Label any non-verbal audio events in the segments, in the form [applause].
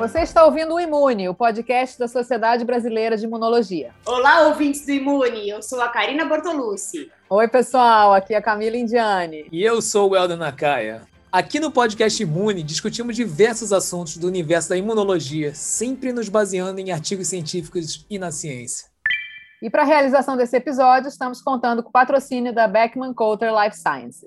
Você está ouvindo o Imune, o podcast da Sociedade Brasileira de Imunologia. Olá, ouvintes do Imune. Eu sou a Karina Bortolucci. Oi, pessoal. Aqui é a Camila Indiani. E eu sou o Helder Nakaya. Aqui no podcast Imune, discutimos diversos assuntos do universo da imunologia, sempre nos baseando em artigos científicos e na ciência. E para a realização desse episódio, estamos contando com o patrocínio da Beckman Coulter Life Sciences.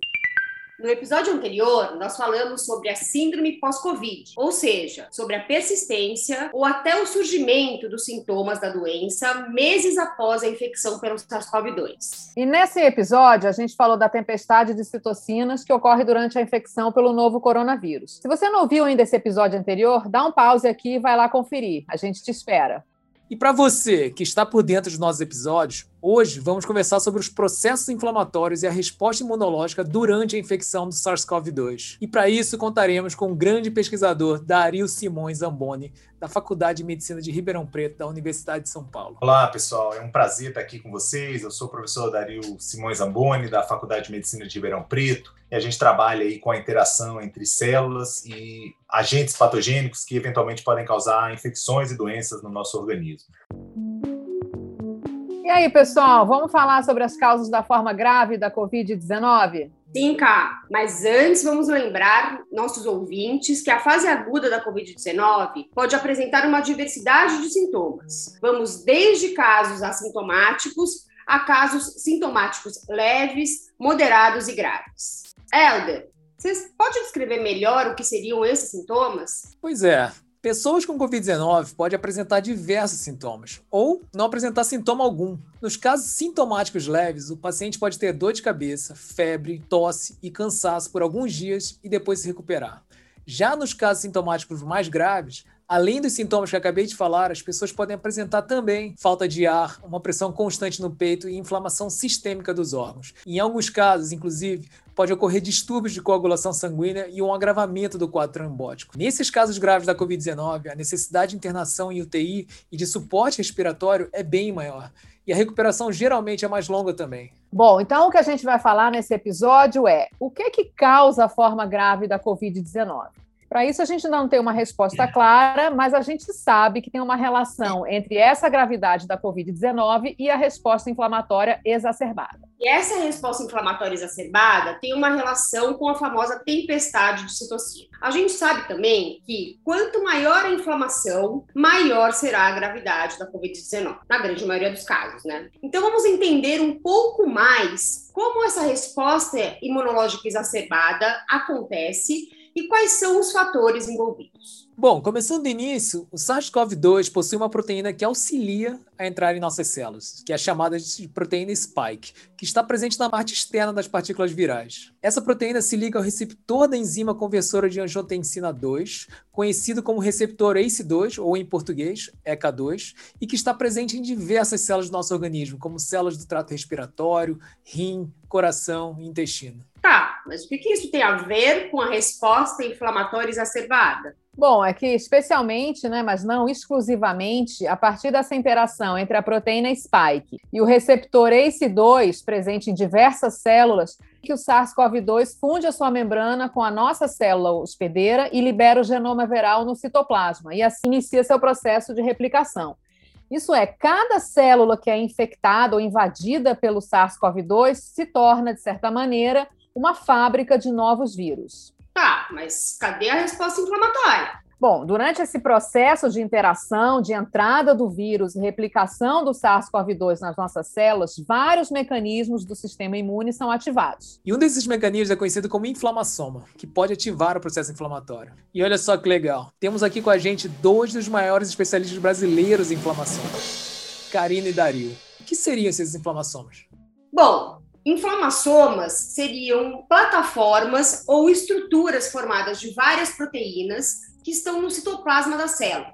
No episódio anterior, nós falamos sobre a síndrome pós-Covid, ou seja, sobre a persistência ou até o surgimento dos sintomas da doença meses após a infecção pelo SARS-CoV-2. E nesse episódio, a gente falou da tempestade de citocinas que ocorre durante a infecção pelo novo coronavírus. Se você não ouviu ainda esse episódio anterior, dá um pause aqui e vai lá conferir. A gente te espera. E para você que está por dentro dos nossos episódios, hoje vamos conversar sobre os processos inflamatórios e a resposta imunológica durante a infecção do SARS-CoV-2. E para isso contaremos com o grande pesquisador Dario Simões Zamboni, da Faculdade de Medicina de Ribeirão Preto, da Universidade de São Paulo. Olá, pessoal. É um prazer estar aqui com vocês. Eu sou o professor Dario Simões Zamboni, da Faculdade de Medicina de Ribeirão Preto, e a gente trabalha aí com a interação entre células e agentes patogênicos que eventualmente podem causar infecções e doenças no nosso organismo. E aí, pessoal, vamos falar sobre as causas da forma grave da Covid-19? Sim, Cá, mas antes vamos lembrar nossos ouvintes que a fase aguda da Covid-19 pode apresentar uma diversidade de sintomas. Vamos desde casos assintomáticos a casos sintomáticos leves, moderados e graves. Helder, você pode descrever melhor o que seriam esses sintomas? Pois é. Pessoas com Covid-19 podem apresentar diversos sintomas, ou não apresentar sintoma algum. Nos casos sintomáticos leves, o paciente pode ter dor de cabeça, febre, tosse e cansaço por alguns dias e depois se recuperar. Já nos casos sintomáticos mais graves, Além dos sintomas que acabei de falar, as pessoas podem apresentar também falta de ar, uma pressão constante no peito e inflamação sistêmica dos órgãos. Em alguns casos, inclusive, pode ocorrer distúrbios de coagulação sanguínea e um agravamento do quadro trombótico. Nesses casos graves da Covid-19, a necessidade de internação em UTI e de suporte respiratório é bem maior. E a recuperação geralmente é mais longa também. Bom, então o que a gente vai falar nesse episódio é o que, que causa a forma grave da Covid-19. Para isso, a gente não tem uma resposta clara, mas a gente sabe que tem uma relação entre essa gravidade da Covid-19 e a resposta inflamatória exacerbada. E essa resposta inflamatória exacerbada tem uma relação com a famosa tempestade de citocina. A gente sabe também que quanto maior a inflamação, maior será a gravidade da Covid-19, na grande maioria dos casos, né? Então vamos entender um pouco mais como essa resposta imunológica exacerbada acontece e quais são os fatores envolvidos? Bom, começando do início, o SARS-CoV-2 possui uma proteína que auxilia a entrar em nossas células, que é chamada de proteína spike, que está presente na parte externa das partículas virais. Essa proteína se liga ao receptor da enzima conversora de angiotensina 2, conhecido como receptor ACE2, ou em português, ECA2, e que está presente em diversas células do nosso organismo, como células do trato respiratório, rim, coração e intestino. Tá, mas o que, que isso tem a ver com a resposta inflamatória exacerbada? Bom, é que especialmente, né, mas não exclusivamente, a partir dessa interação entre a proteína spike e o receptor ACE2, presente em diversas células, que o SARS-CoV-2 funde a sua membrana com a nossa célula hospedeira e libera o genoma viral no citoplasma, e assim inicia seu processo de replicação. Isso é, cada célula que é infectada ou invadida pelo SARS-CoV-2 se torna, de certa maneira, uma fábrica de novos vírus. Tá, mas cadê a resposta inflamatória? Bom, durante esse processo de interação, de entrada do vírus e replicação do SARS-CoV-2 nas nossas células, vários mecanismos do sistema imune são ativados. E um desses mecanismos é conhecido como inflamassoma, que pode ativar o processo inflamatório. E olha só que legal, temos aqui com a gente dois dos maiores especialistas brasileiros em inflamação, Karina e Dario. O que seriam esses inflamassomas? Bom, Inflamassomas seriam plataformas ou estruturas formadas de várias proteínas que estão no citoplasma da célula.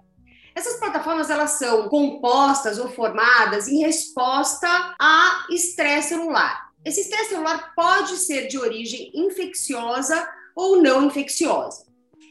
Essas plataformas elas são compostas ou formadas em resposta a estresse celular. Esse estresse celular pode ser de origem infecciosa ou não infecciosa.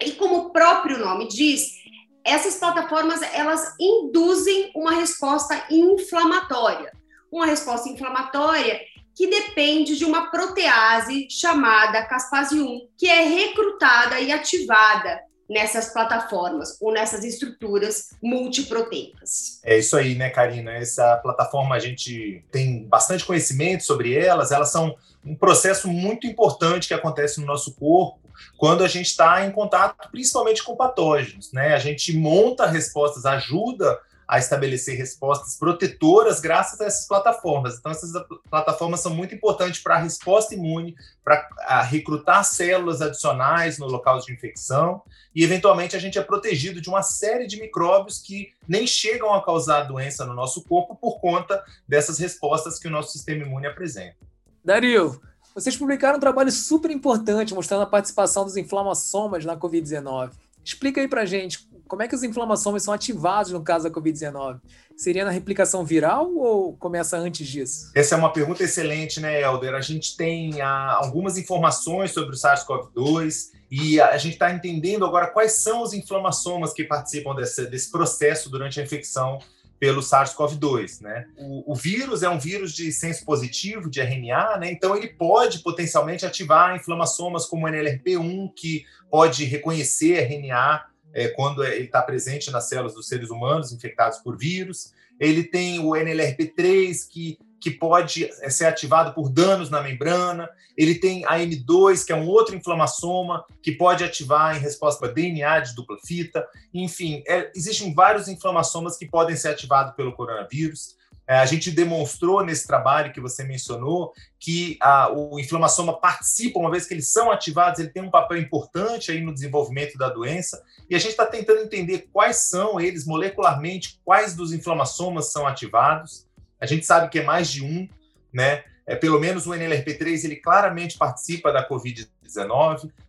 E como o próprio nome diz, essas plataformas elas induzem uma resposta inflamatória. Uma resposta inflamatória que depende de uma protease chamada caspase 1, que é recrutada e ativada nessas plataformas ou nessas estruturas multiproteicas. É isso aí, né, Karina? Essa plataforma a gente tem bastante conhecimento sobre elas, elas são um processo muito importante que acontece no nosso corpo quando a gente está em contato principalmente com patógenos, né? A gente monta respostas, ajuda a estabelecer respostas protetoras graças a essas plataformas. Então, essas plataformas são muito importantes para a resposta imune, para recrutar células adicionais no local de infecção, e eventualmente a gente é protegido de uma série de micróbios que nem chegam a causar doença no nosso corpo por conta dessas respostas que o nosso sistema imune apresenta. Dario, vocês publicaram um trabalho super importante mostrando a participação dos inflamassomas na Covid-19. Explica aí para gente como é que os inflamações são ativados no caso da Covid-19? Seria na replicação viral ou começa antes disso? Essa é uma pergunta excelente, né, Helder? A gente tem ah, algumas informações sobre o SARS-CoV-2 e a gente está entendendo agora quais são os inflamassomas que participam desse, desse processo durante a infecção pelo SARS-CoV-2, né? O, o, vírus é um vírus de senso positivo, de RNA, né? Então ele pode potencialmente ativar inflamassomas como o NLRP1, que pode reconhecer RNA é, quando ele está presente nas células dos seres humanos infectados por vírus. Ele tem o NLRP3, que, que pode é, ser ativado por danos na membrana. Ele tem a M2, que é um outro inflamassoma, que pode ativar em resposta a DNA de dupla fita. Enfim, é, existem vários inflamassomas que podem ser ativados pelo coronavírus. É, a gente demonstrou nesse trabalho que você mencionou que a, o inflamassoma participa, uma vez que eles são ativados, ele tem um papel importante aí no desenvolvimento da doença, e a gente está tentando entender quais são eles molecularmente, quais dos inflamassomas são ativados. A gente sabe que é mais de um, né? É, pelo menos o NLRP3 ele claramente participa da COVID-19.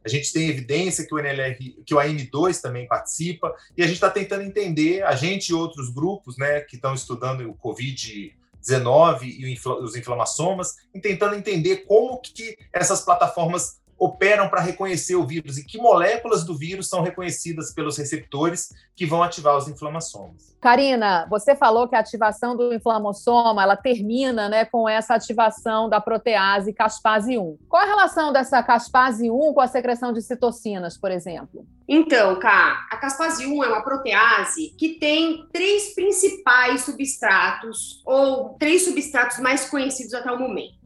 A gente tem evidência que o NLR, que o AM2 também participa, e a gente está tentando entender, a gente e outros grupos, né, que estão estudando o COVID-19 e os inflamassomas, e tentando entender como que essas plataformas operam para reconhecer o vírus e que moléculas do vírus são reconhecidas pelos receptores que vão ativar os inflamassomas. Karina, você falou que a ativação do inflamassoma ela termina né, com essa ativação da protease caspase 1. Qual a relação dessa caspase 1 com a secreção de citocinas, por exemplo? Então, Cá, a caspase 1 é uma protease que tem três principais substratos, ou três substratos mais conhecidos até o momento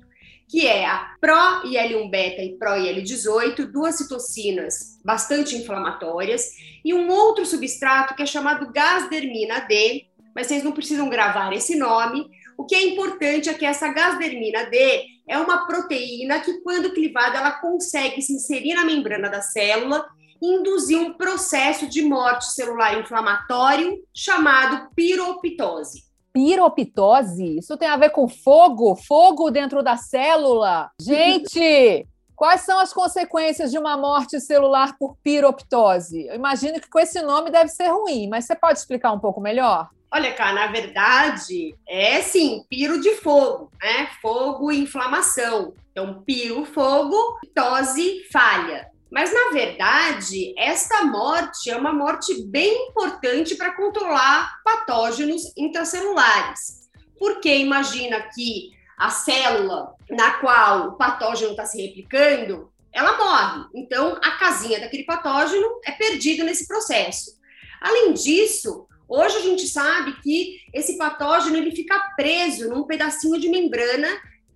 que é a pró-IL-1-beta e pró-IL-18, duas citocinas bastante inflamatórias, e um outro substrato que é chamado gasdermina D, mas vocês não precisam gravar esse nome. O que é importante é que essa gasdermina D é uma proteína que, quando clivada, ela consegue se inserir na membrana da célula e induzir um processo de morte celular inflamatório chamado piroptose piroptose? Isso tem a ver com fogo? Fogo dentro da célula? Gente, [laughs] quais são as consequências de uma morte celular por piroptose? Eu imagino que com esse nome deve ser ruim, mas você pode explicar um pouco melhor? Olha, cara, na verdade, é sim, piro de fogo, né? Fogo e inflamação. Então, piro, fogo, tose, falha. Mas, na verdade, esta morte é uma morte bem importante para controlar patógenos intracelulares. Porque imagina que a célula na qual o patógeno está se replicando, ela morre. Então, a casinha daquele patógeno é perdida nesse processo. Além disso, hoje a gente sabe que esse patógeno ele fica preso num pedacinho de membrana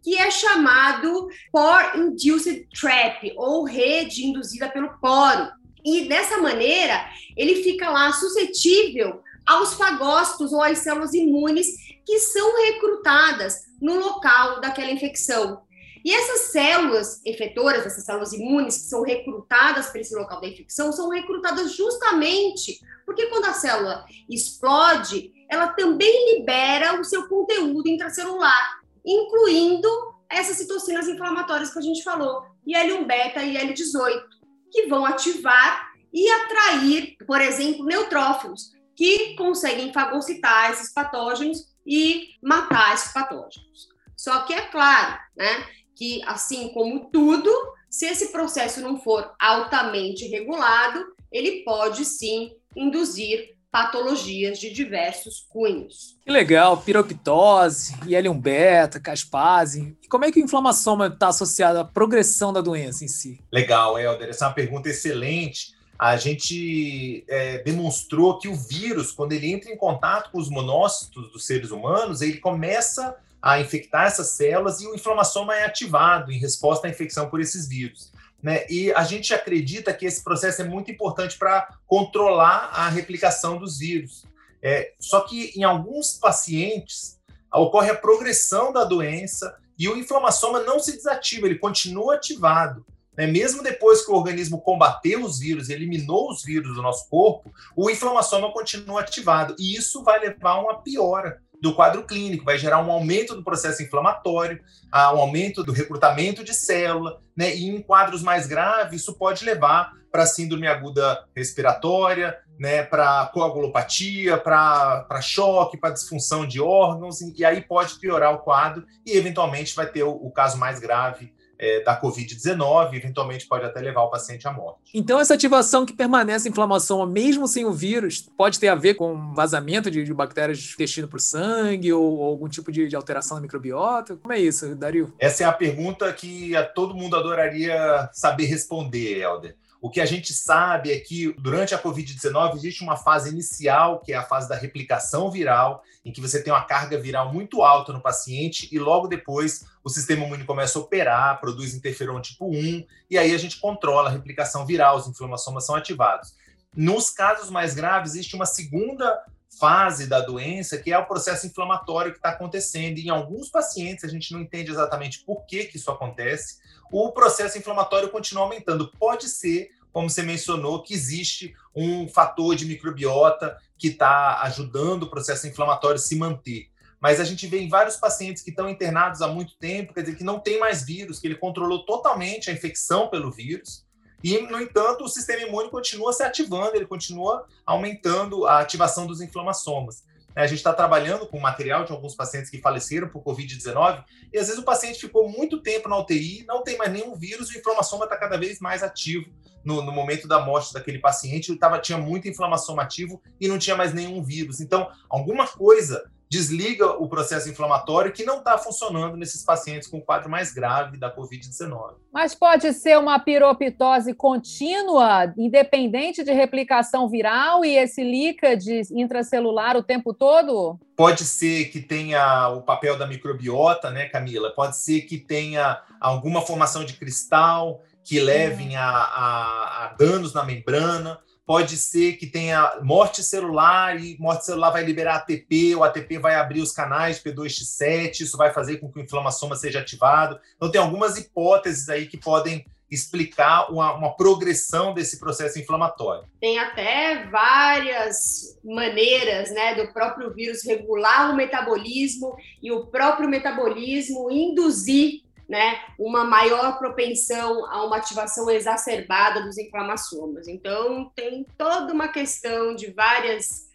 que é chamado Pore-Induced Trap, ou rede induzida pelo poro. E dessa maneira, ele fica lá suscetível aos fagócitos ou às células imunes que são recrutadas no local daquela infecção. E essas células efetoras, essas células imunes que são recrutadas para esse local da infecção, são recrutadas justamente porque quando a célula explode, ela também libera o seu conteúdo intracelular incluindo essas citocinas inflamatórias que a gente falou, IL-1-beta e IL-18, que vão ativar e atrair, por exemplo, neutrófilos, que conseguem fagocitar esses patógenos e matar esses patógenos. Só que é claro, né, que assim como tudo, se esse processo não for altamente regulado, ele pode sim induzir patologias de diversos cunhos. Que legal, piroptose, IL-1 beta, caspase. E como é que o inflamassoma está associado à progressão da doença em si? Legal, Helder, essa é uma pergunta excelente. a gente é, demonstrou que o vírus, quando ele entra em contato com os monócitos dos seres humanos, ele começa a infectar essas células e o inflamassoma é ativado em resposta à infecção por esses vírus. Né? E a gente acredita que esse processo é muito importante para controlar a replicação dos vírus. É, só que em alguns pacientes ocorre a progressão da doença e o inflamassoma não se desativa, ele continua ativado. Né? Mesmo depois que o organismo combateu os vírus, eliminou os vírus do nosso corpo, o inflamassoma continua ativado. E isso vai levar a uma piora do quadro clínico, vai gerar um aumento do processo inflamatório, um aumento do recrutamento de célula, né? E em quadros mais graves, isso pode levar para síndrome aguda respiratória, né? Para coagulopatia, para choque, para disfunção de órgãos, e aí pode piorar o quadro e eventualmente vai ter o, o caso mais grave é, da Covid-19, eventualmente pode até levar o paciente à morte. Então, essa ativação que permanece a inflamação, mesmo sem o vírus, pode ter a ver com vazamento de, de bactérias do intestino para o sangue ou, ou, algum tipo de, de, alteração na microbiota? Como é isso, Dario? Essa é a pergunta que a todo mundo adoraria saber responder, Helder. O que a gente sabe é que durante a Covid-19 existe uma fase inicial, que é a fase da replicação viral, em que você tem uma carga viral muito alta no paciente e logo depois o sistema imune começa a operar, produz interferon tipo 1 e aí a gente controla a replicação viral, os inflamassomas são ativados. Nos casos mais graves, existe uma segunda fase da doença, que é o processo inflamatório que está acontecendo. E em alguns pacientes, a gente não entende exatamente por que, que isso acontece, o processo inflamatório continua aumentando. Pode ser, como você mencionou, que existe um fator de microbiota que está ajudando o processo inflamatório se manter. Mas a gente vê em vários pacientes que estão internados há muito tempo, quer dizer, que não tem mais vírus, que ele controlou totalmente a infecção pelo vírus, e, no entanto, o sistema imune continua se ativando, ele continua aumentando a ativação dos inflamassomas. A gente está trabalhando com material de alguns pacientes que faleceram por Covid-19, e às vezes o paciente ficou muito tempo na UTI, não tem mais nenhum vírus, o inflamassoma está cada vez mais ativo no, no, momento da morte daquele paciente, tava, tinha muito inflamação ativo e não tinha mais nenhum vírus. Então, alguma coisa desliga o processo inflamatório que não está funcionando nesses pacientes com quadro mais grave da Covid-19. Mas pode ser uma piropitose contínua, independente de replicação viral e esse líquade intracelular o tempo todo? Pode ser que tenha o papel da microbiota, né, Camila? Pode ser que tenha alguma formação de cristal que levem a, a, a danos na membrana pode ser que tenha morte celular e morte celular vai liberar ATP, o ATP vai abrir os canais P2X7, isso vai fazer com que o inflamassoma seja ativado. Então, tem algumas hipóteses aí que podem explicar uma, uma, progressão desse processo inflamatório. Tem até várias maneiras né, do próprio vírus regular o metabolismo e o próprio metabolismo induzir né, uma maior propensão a uma ativação exacerbada dos inflamassomas. Então, tem toda uma questão de várias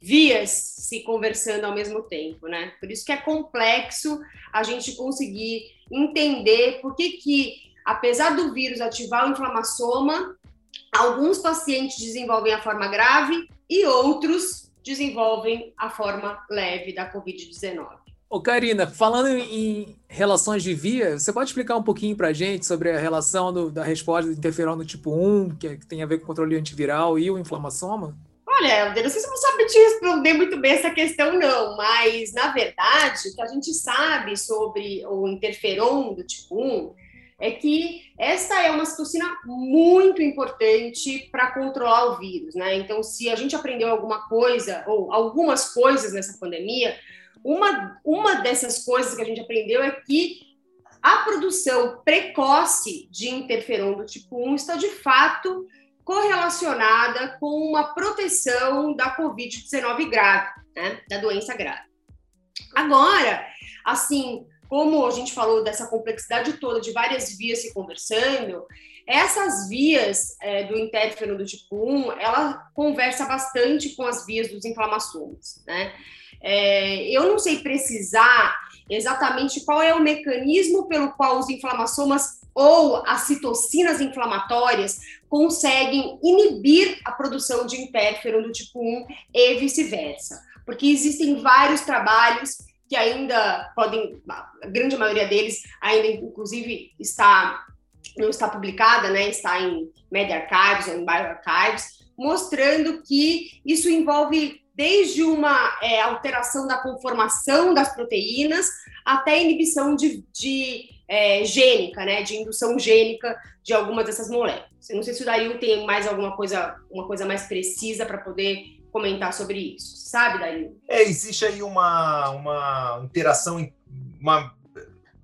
vias se conversando ao mesmo tempo, né? Por isso que é complexo a gente conseguir entender por que que, apesar do vírus ativar o inflamassoma, alguns pacientes desenvolvem a forma grave e outros desenvolvem a forma leve da COVID-19. Ô, Karina, falando em relações de via, você pode explicar um pouquinho para a gente sobre a relação do, da resposta do interferon do tipo 1, que, é, que, tem a ver com controle antiviral e o inflamassoma? Olha, eu não sei se eu vou saber te responder muito bem essa questão, não, mas, na verdade, o que a gente sabe sobre o interferon do tipo 1 é que essa é uma citocina muito importante para controlar o vírus, né? Então, se a gente aprendeu alguma coisa, ou algumas coisas nessa pandemia, uma, uma dessas coisas que a gente aprendeu é que a produção precoce de interferon do tipo 1 está de fato correlacionada com uma proteção da Covid-19 grave, né, da doença grave. Agora, assim, como a gente falou dessa complexidade toda de várias vias se conversando, essas vias é, do interferon do tipo 1, ela conversa bastante com as vias dos inflamassomas, né? É, eu não sei precisar exatamente qual é o mecanismo pelo qual os inflamassomas ou as citocinas inflamatórias conseguem inibir a produção de interferon do tipo 1 e vice-versa. Porque existem vários trabalhos que ainda podem, a grande maioria deles ainda inclusive está não está publicada, né, está em Media Archives ou em Bioarchives, mostrando que isso envolve desde uma é, alteração da conformação das proteínas até inibição de, de é, gênica, né, de indução gênica de algumas dessas moléculas. Eu não sei se o Dario tem mais alguma coisa, uma coisa mais precisa para poder comentar sobre isso. Sabe, Dario? É, existe aí uma, uma interação, uma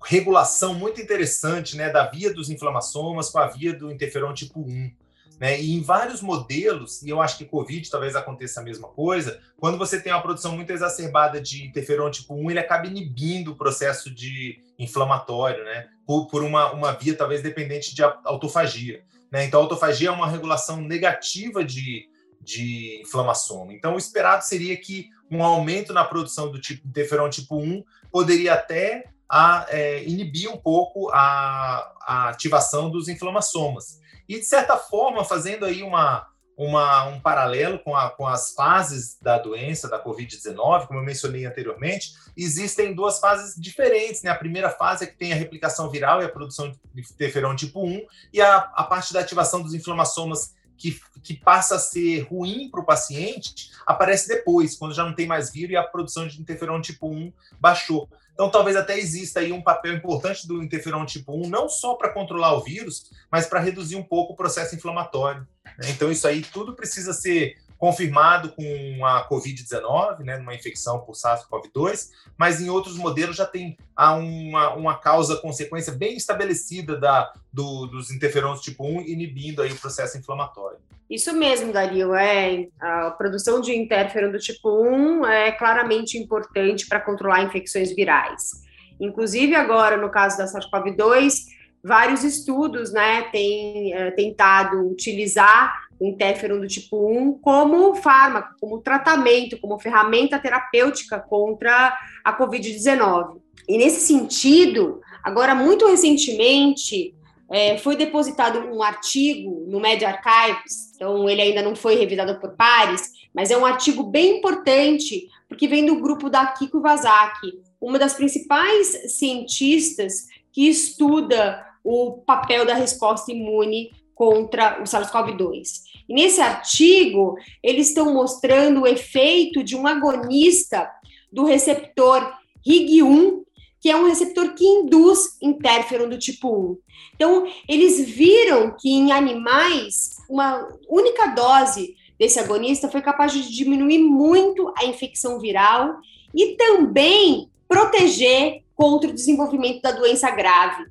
regulação muito interessante né, da via dos inflamassomas com a via do interferon tipo 1. Né? E em vários modelos, e eu acho que Covid talvez aconteça a mesma coisa, quando você tem uma produção muito exacerbada de interferon tipo 1, ele acaba inibindo o processo de inflamatório, né? Por, por uma, uma via talvez dependente de autofagia. Né? Então, a autofagia é uma regulação negativa de, de inflamação. Então, o esperado seria que um aumento na produção do tipo interferon tipo 1 poderia até a, é, inibir um pouco a, a ativação dos inflamassomas. E, de certa forma, fazendo aí uma, uma, um paralelo com, a, com as fases da doença, da Covid-19, como eu mencionei anteriormente, existem duas fases diferentes. Né? A primeira fase é que tem a replicação viral e a produção de interferon tipo 1, e a, a parte da ativação dos inflamassomas que, que passa a ser ruim para o paciente aparece depois, quando já não tem mais vírus e a produção de interferon tipo 1 baixou. Então, talvez até exista aí um papel importante do interferon tipo 1, não só para controlar o vírus, mas para reduzir um pouco o processo inflamatório. Né? Então, isso aí tudo precisa ser confirmado com a Covid-19, né, numa infecção por SARS-CoV-2, mas em outros modelos já tem uma, uma causa-consequência bem estabelecida da, do, dos interferons tipo 1 inibindo aí o processo inflamatório. Isso mesmo, Dario. É, a produção de interferon do tipo 1 é claramente importante para controlar infecções virais. Inclusive, agora, no caso da SARS-CoV-2, vários estudos né, têm é, tentado utilizar o interferon do tipo 1 como fármaco, como tratamento, como ferramenta terapêutica contra a Covid-19. E nesse sentido, agora, muito recentemente, é, foi depositado um artigo no Media Archives, então ele ainda não foi revisado por pares, mas é um artigo bem importante, porque vem do grupo da Kiko Iwasaki, uma das principais cientistas que estuda o papel da resposta imune contra o SARS-CoV-2. E nesse artigo, eles estão mostrando o efeito de um agonista do receptor RIG1 que é um receptor que induz interferon do tipo 1. Então, eles viram que em animais, uma única dose desse agonista foi capaz de diminuir muito a infecção viral e também proteger contra o desenvolvimento da doença grave.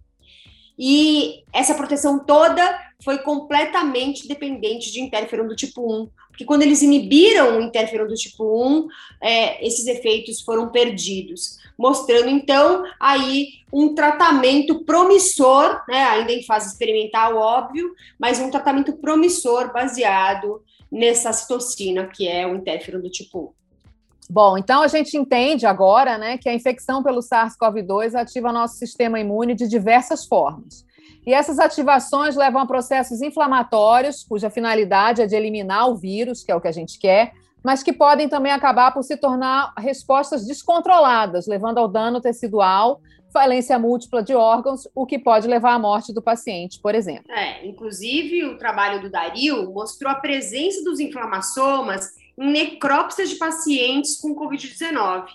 E essa proteção toda foi completamente dependente de interferon do tipo 1, porque quando eles inibiram o interferon do tipo 1, é, esses efeitos foram perdidos mostrando então aí um tratamento promissor, né, ainda em fase experimental, óbvio, mas um tratamento promissor baseado nessa citocina, que é o interferon do tipo 1. Bom, então a gente entende agora né, que a infecção pelo SARS-CoV-2 ativa nosso sistema imune de diversas formas. E essas ativações levam a processos inflamatórios, cuja finalidade é de eliminar o vírus, que é o que a gente quer, mas que podem também acabar por se tornar respostas descontroladas, levando ao dano tecidual, falência múltipla de órgãos, o que pode levar à morte do paciente, por exemplo. É, inclusive, o trabalho do Dario mostrou a presença dos inflamassomas em necrópsias de pacientes com Covid-19.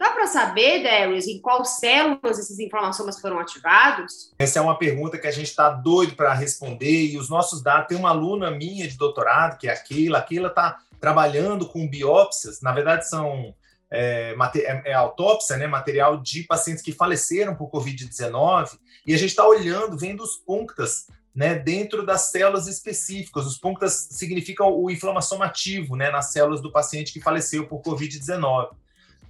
Dá para saber, Darius, em qual células esses inflamassomas foram ativados? Essa é uma pergunta que a gente está doido para responder e os nossos dados. Tem uma aluna minha de doutorado, que é a Keila. A Keila está trabalhando com biópsias, na verdade são é, é, é, autópsia, né, material de pacientes que faleceram por Covid-19, e a gente está olhando, vendo os punctas né, dentro das células específicas. Os punctas significam o inflamação ativo né, nas células do paciente que faleceu por Covid-19.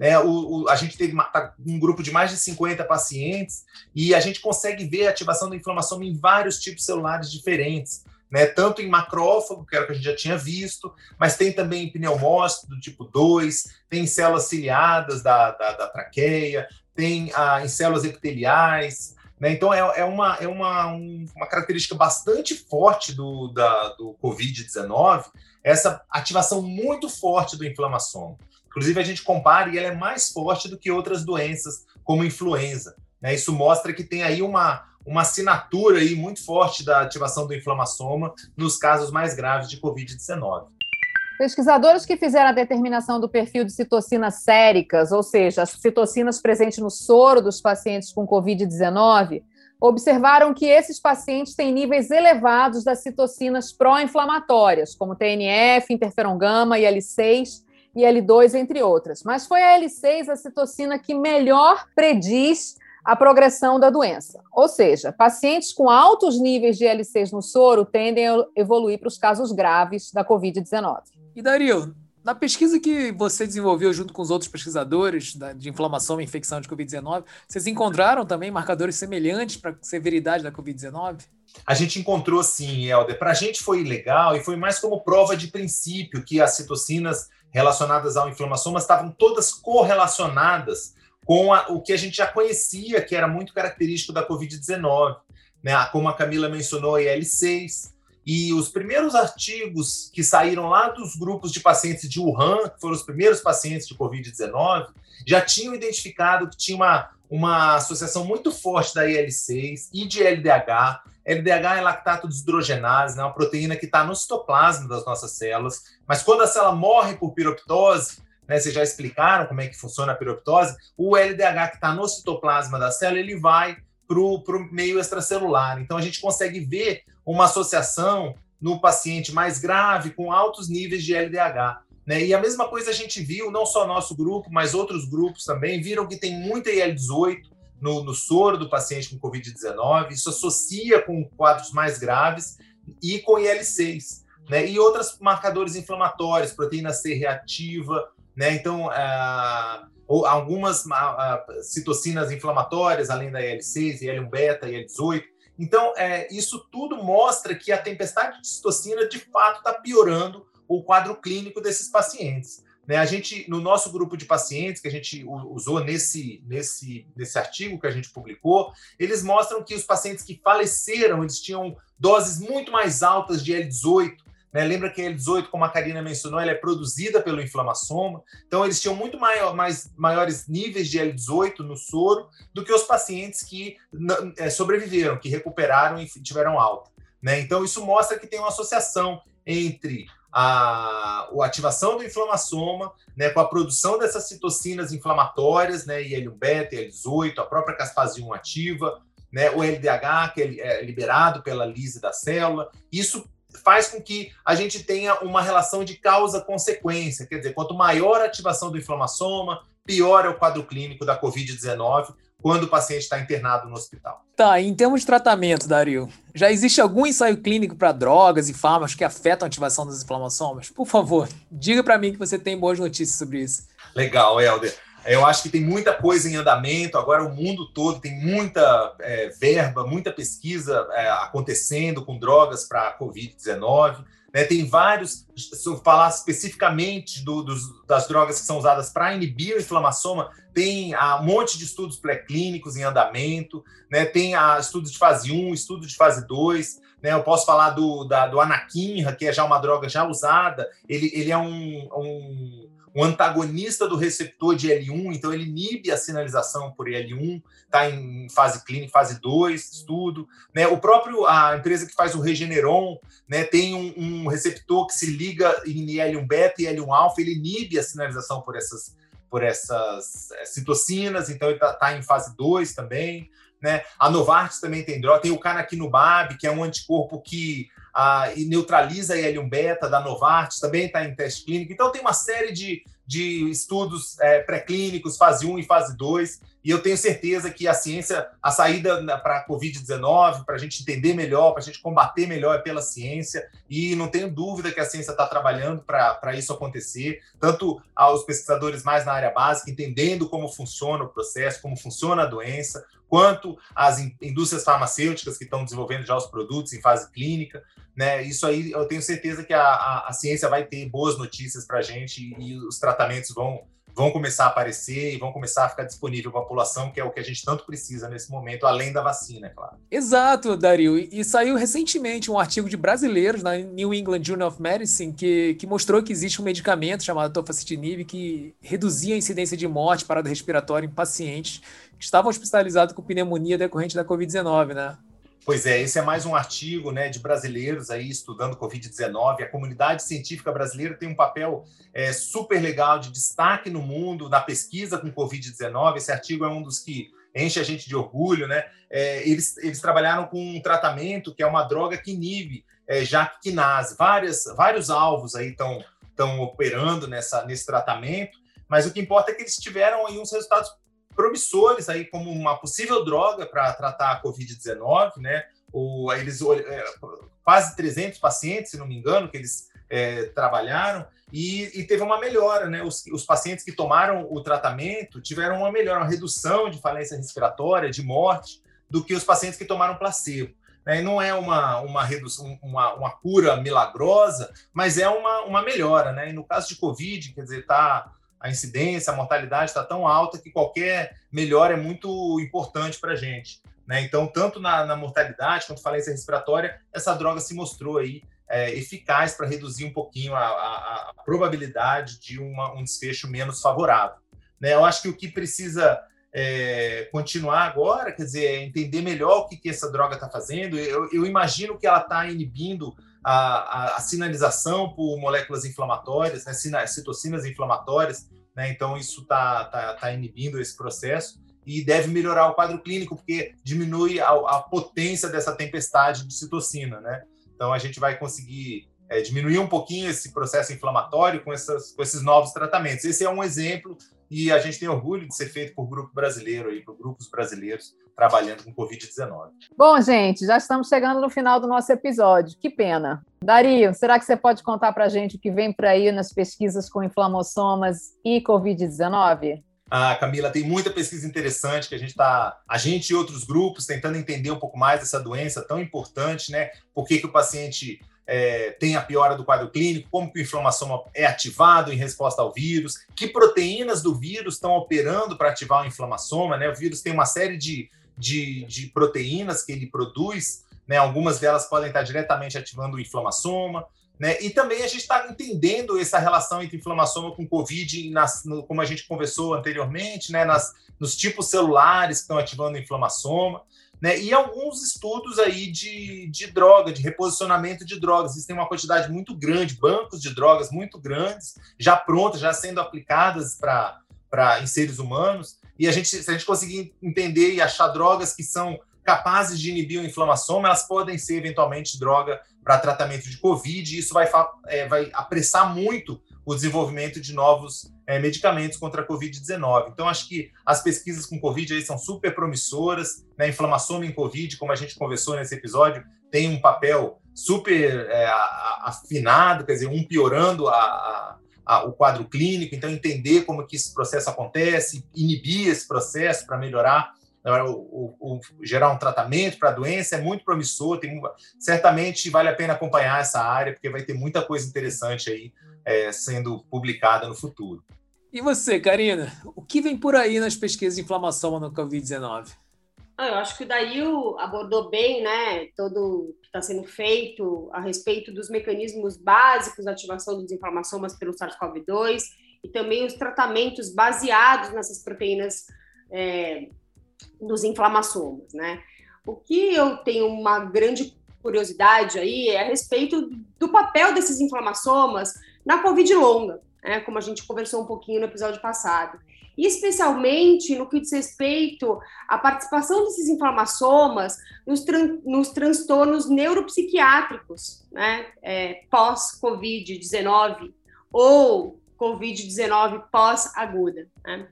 É, o, o, a gente teve uma, tá, um grupo de mais de 50 pacientes e a gente consegue ver a ativação da inflamação em vários tipos celulares diferentes né? Tanto em macrófago, que era o que a gente já tinha visto, mas tem também em pneumócito do tipo 2, tem células ciliadas da, da, da traqueia, tem ah, em células epiteliais, né? Então, é, é, uma, é uma, um, uma característica bastante forte do, da, do Covid-19, essa ativação muito forte do inflamação. Inclusive, a gente compara e ela é mais forte do que outras doenças, como influenza. Né? Isso mostra que tem aí uma, uma assinatura aí muito forte da ativação do inflamassoma nos casos mais graves de Covid-19. Pesquisadores que fizeram a determinação do perfil de citocinas séricas, ou seja, as citocinas presentes no soro dos pacientes com Covid-19, observaram que esses pacientes têm níveis elevados das citocinas pró-inflamatórias, como TNF, interferon gama, IL-6 e L2, entre outras. Mas foi a L6 a citocina que melhor prediz a progressão da doença. Ou seja, pacientes com altos níveis de L6 no soro tendem a evoluir para os casos graves da Covid-19. E Dario, na pesquisa que você desenvolveu junto com os outros pesquisadores de inflamação e infecção de Covid-19, vocês encontraram também marcadores semelhantes para a severidade da Covid-19? A gente encontrou sim, Helder. Para a gente foi legal e foi mais como prova de princípio que as citocinas relacionadas ao inflamação estavam todas correlacionadas com a, o que a gente já conhecia, que era muito característico da Covid-19. Né? Como a Camila mencionou, a IL-6, e os primeiros artigos que saíram lá dos grupos de pacientes de Wuhan, que foram os primeiros pacientes de Covid-19, já tinham identificado que tinha uma, uma associação muito forte da IL-6 e de LDH. LDH é lactato desidrogenase, né, uma proteína que está no citoplasma das nossas células, mas quando a célula morre por piroptose, né, vocês já explicaram como é que funciona a piroptose, o LDH que está no citoplasma da célula, ele vai para o meio extracelular. Então, a gente consegue ver uma associação no paciente mais grave com altos níveis de LDH. Né? E a mesma coisa a gente viu, não só nosso grupo, mas outros grupos também, viram que tem muita IL-18 no, no soro do paciente com Covid-19, isso associa com quadros mais graves e com IL-6. Né? E outros marcadores inflamatórios, proteína C reativa, né? Então, ou algumas uh, citocinas inflamatórias, além da IL-6, IL-1-beta, IL-18. Então, é, isso tudo mostra que a tempestade de citocina, de fato, está piorando o quadro clínico desses pacientes. Né? A gente, no nosso grupo de pacientes que a gente usou nesse, nesse, nesse artigo que a gente publicou, eles mostram que os pacientes que faleceram, eles tinham doses muito mais altas de L18, né? Lembra que a L18, como a Karina mencionou, ela é produzida pelo inflamassoma. Então, eles tinham muito maior, mais, maiores níveis de L18 no soro do que os pacientes que é, sobreviveram, que recuperaram e tiveram alta. Né? Então, isso mostra que tem uma associação entre a, a ativação do inflamassoma, né, com a produção dessas citocinas inflamatórias, né, IL-1-beta, IL-18, a própria caspase 1 ativa, né, o LDH, que é, é liberado pela lise da célula. Isso faz com que a gente tenha uma relação de causa-consequência. Quer dizer, quanto maior a ativação do inflamassoma, pior é o quadro clínico da Covid-19 quando o paciente está internado no hospital. Tá, em termos de tratamento, Dario, já existe algum ensaio clínico para drogas e fármacos que afetam a ativação dos inflamassomas? Por favor, diga para mim que você tem boas notícias sobre isso. Legal, Helder. Eu acho que tem muita coisa em andamento. Agora, o mundo todo tem muita é, verba, muita pesquisa é, acontecendo com drogas para a Covid-19. Né? Tem vários, se eu falar especificamente do, dos, das drogas que são usadas para inibir o inflamassoma, tem ah, um monte de estudos pré-clínicos em andamento, né? tem a, ah, estudos de fase 1, estudos de fase 2. Né? Eu posso falar do, da, do anaquinra, que é já uma droga já usada. Ele, ele é um, um um antagonista do receptor de L1, então ele inibe a sinalização por L1, está em fase clínica, fase 2, estudo. Né? O próprio, a empresa que faz o Regeneron, né, tem um, um receptor que se liga em L1 beta e L1 alfa, ele inibe a sinalização por essas, por essas é, citocinas, então ele está tá em fase 2 também. Né? A Novartis também tem droga, tem o canakinumab, que é um anticorpo que ah, e neutraliza a L1 beta da Novartis, também está em teste clínico. Então, tem uma série de, de estudos é, pré-clínicos, fase 1 e fase 2, e eu tenho certeza que a ciência, a saída para a Covid-19, para a gente entender melhor, para a gente combater melhor é pela ciência, e não tenho dúvida que a ciência está trabalhando para isso acontecer, tanto aos pesquisadores mais na área básica, entendendo como funciona o processo, como funciona a doença, quanto às indústrias farmacêuticas que estão desenvolvendo já os produtos em fase clínica. Né? Isso aí eu tenho certeza que a, a, a ciência vai ter boas notícias para a gente e os tratamentos vão, vão começar a aparecer e vão começar a ficar disponível para a população, que é o que a gente tanto precisa nesse momento, além da vacina, é claro. Exato, Dario. E saiu recentemente um artigo de brasileiros na New England Journal of Medicine que, que mostrou que existe um medicamento chamado tofacitinib que reduzia a incidência de morte parada respiratória em pacientes que estavam hospitalizados com pneumonia decorrente da Covid-19, né? Pois é, esse é mais um artigo né, de brasileiros aí estudando Covid-19. A comunidade científica brasileira tem um papel é, super legal de destaque no mundo na pesquisa com Covid-19. Esse artigo é um dos que enche a gente de orgulho. Né? É, eles, eles trabalharam com um tratamento que é uma droga que inibe é, jaquinase. Várias, vários alvos aí estão operando nessa, nesse tratamento, mas o que importa é que eles tiveram aí uns resultados promissores aí como uma possível droga para tratar a Covid-19, né? O, eles é, quase 300 pacientes, se não me engano, que eles é, trabalharam e, e, teve uma melhora, né? Os, os, pacientes que tomaram o tratamento tiveram uma melhora, uma redução de falência respiratória, de morte, do que os pacientes que tomaram placebo. Né? Não é uma, uma redução, uma, uma cura milagrosa, mas é uma, uma melhora, né? E no caso de Covid, quer dizer, está a incidência, a mortalidade está tão alta que qualquer melhora é muito importante para a gente. Né? Então, tanto na, na, mortalidade quanto falência respiratória, essa droga se mostrou aí é, eficaz para reduzir um pouquinho a, a, a probabilidade de uma, um desfecho menos favorável. Né? Eu acho que o que precisa é, continuar agora, quer dizer, é entender melhor o que, que essa droga está fazendo. Eu, eu, imagino que ela está inibindo a, a, a, sinalização por moléculas inflamatórias, né, citocinas inflamatórias, né, então isso está tá, tá inibindo esse processo e deve melhorar o quadro clínico, porque diminui a, a potência dessa tempestade de citocina, né? Então a gente vai conseguir é, diminuir um pouquinho esse processo inflamatório com, essas, com esses novos tratamentos. Esse é um exemplo e a gente tem orgulho de ser feito por grupo brasileiro aí, por grupos brasileiros trabalhando com Covid-19. Bom, gente, já estamos chegando no final do nosso episódio. Que pena. Dario, será que você pode contar para a gente o que vem por aí nas pesquisas com inflamossomas e Covid-19? Ah, Camila, tem muita pesquisa interessante que a gente está, a gente e outros grupos, tentando entender um pouco mais dessa doença tão importante, né? Por que, que o paciente é, tem a piora do quadro clínico, como que o inflamação é ativado em resposta ao vírus, que proteínas do vírus estão operando para ativar o inflamassoma, né? O vírus tem uma série de de, de proteínas que ele produz, né? Algumas delas podem estar diretamente ativando o inflamassoma, né? E também a gente está entendendo essa relação entre inflamassoma com Covid, nas, no, como a gente conversou anteriormente, né? Nas, nos tipos celulares que estão ativando o inflamassoma, né? E alguns estudos aí de, de droga, de reposicionamento de drogas. Existem uma quantidade muito grande, bancos de drogas muito grandes, já prontas, já sendo aplicadas para em seres humanos. E a gente, se a gente conseguir entender e achar drogas que são capazes de inibir o inflamação, elas podem ser eventualmente droga para tratamento de Covid, e isso vai, é, vai apressar muito o desenvolvimento de novos é, medicamentos contra a Covid-19. Então, acho que as pesquisas com Covid aí são super promissoras, né? Inflamação em Covid, como a gente conversou nesse episódio, tem um papel super é, afinado, quer dizer, um piorando a, a a, o quadro clínico, então entender como que esse processo acontece, inibir esse processo para melhorar, né, o, o, o, gerar um tratamento para a doença é muito promissor. Tem, certamente vale a pena acompanhar essa área, porque vai ter muita coisa interessante aí é, sendo publicada no futuro. E você, Karina, o que vem por aí nas pesquisas de inflamação no Covid-19? Ah, eu acho que o Dail abordou bem, né, todo o que está sendo feito a respeito dos mecanismos básicos da ativação dos inflamassomas pelo SARS-CoV-2 e também os tratamentos baseados nessas proteínas é, dos inflamassomas, né. O que eu tenho uma grande curiosidade aí é a respeito do papel desses inflamassomas na Covid longa, né, como a gente conversou um pouquinho no episódio passado especialmente no que diz respeito à participação desses inflamassomas nos, tran nos transtornos neuropsiquiátricos, né, é, pós-Covid-19 ou Covid-19 pós-aguda, né?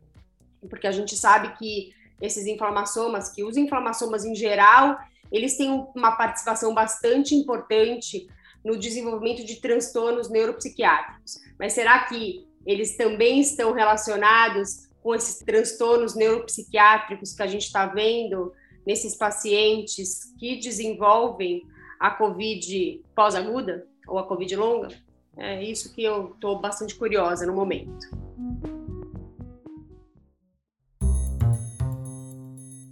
porque a gente sabe que esses inflamassomas, que os inflamassomas em geral, eles têm uma participação bastante importante no desenvolvimento de transtornos neuropsiquiátricos. Mas será que eles também estão relacionados com esses transtornos neuropsiquiátricos que a gente está vendo nesses pacientes que desenvolvem a COVID pós-aguda ou a COVID longa? É isso que eu estou bastante curiosa no momento.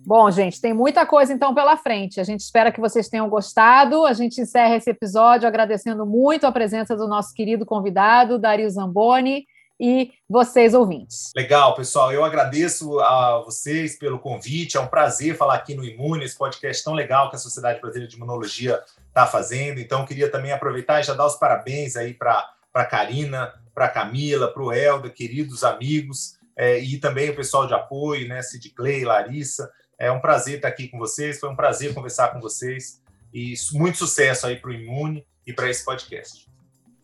Bom, gente, tem muita coisa então pela frente. A gente espera que vocês tenham gostado. A gente encerra esse episódio agradecendo muito a presença do nosso querido convidado, Dario Zamboni e vocês ouvintes. Legal, pessoal. Eu agradeço a vocês pelo convite. É um prazer falar aqui no Imune, esse podcast tão legal que a Sociedade Brasileira de Imunologia está fazendo. Então, queria também aproveitar e já dar os parabéns aí para a Karina, para a Camila, para o Helder, queridos amigos, é, e também o pessoal de apoio, né, Sid Clay, Larissa. É um prazer estar aqui com vocês, foi um prazer conversar com vocês e muito sucesso aí para o Imune e para esse podcast.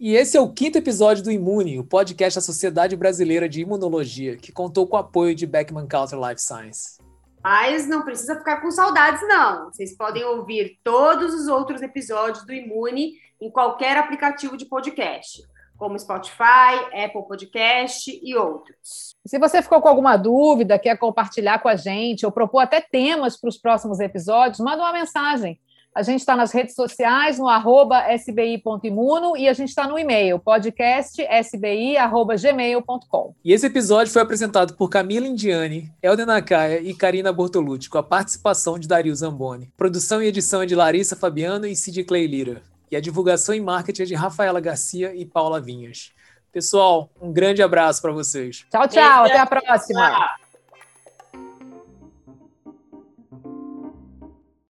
E esse é o quinto episódio do Imune, o podcast da Sociedade Brasileira de Imunologia, que contou com o apoio de Beckman Coulter Life Science. Mas não precisa ficar com saudades, não. Vocês podem ouvir todos os outros episódios do Imune em qualquer aplicativo de podcast como Spotify, Apple Podcast e outros. Se você ficou com alguma dúvida, quer compartilhar com a gente ou propor até temas para os próximos episódios, manda uma mensagem. A gente está nas redes sociais, no arroba sbi.imuno e a gente está no e-mail, podcastsbi.gmail.com. E esse episódio foi apresentado por Camila Indiani, Elden Nakaya e Karina Bortolucci, com a participação de Dario Zamboni. Produção e edição é de Larissa Fabiano e Sid Clay Lira e a divulgação e marketing é de Rafaela Garcia e Paula Vinhas. Pessoal, um grande abraço para vocês. Tchau, tchau. Até a próxima.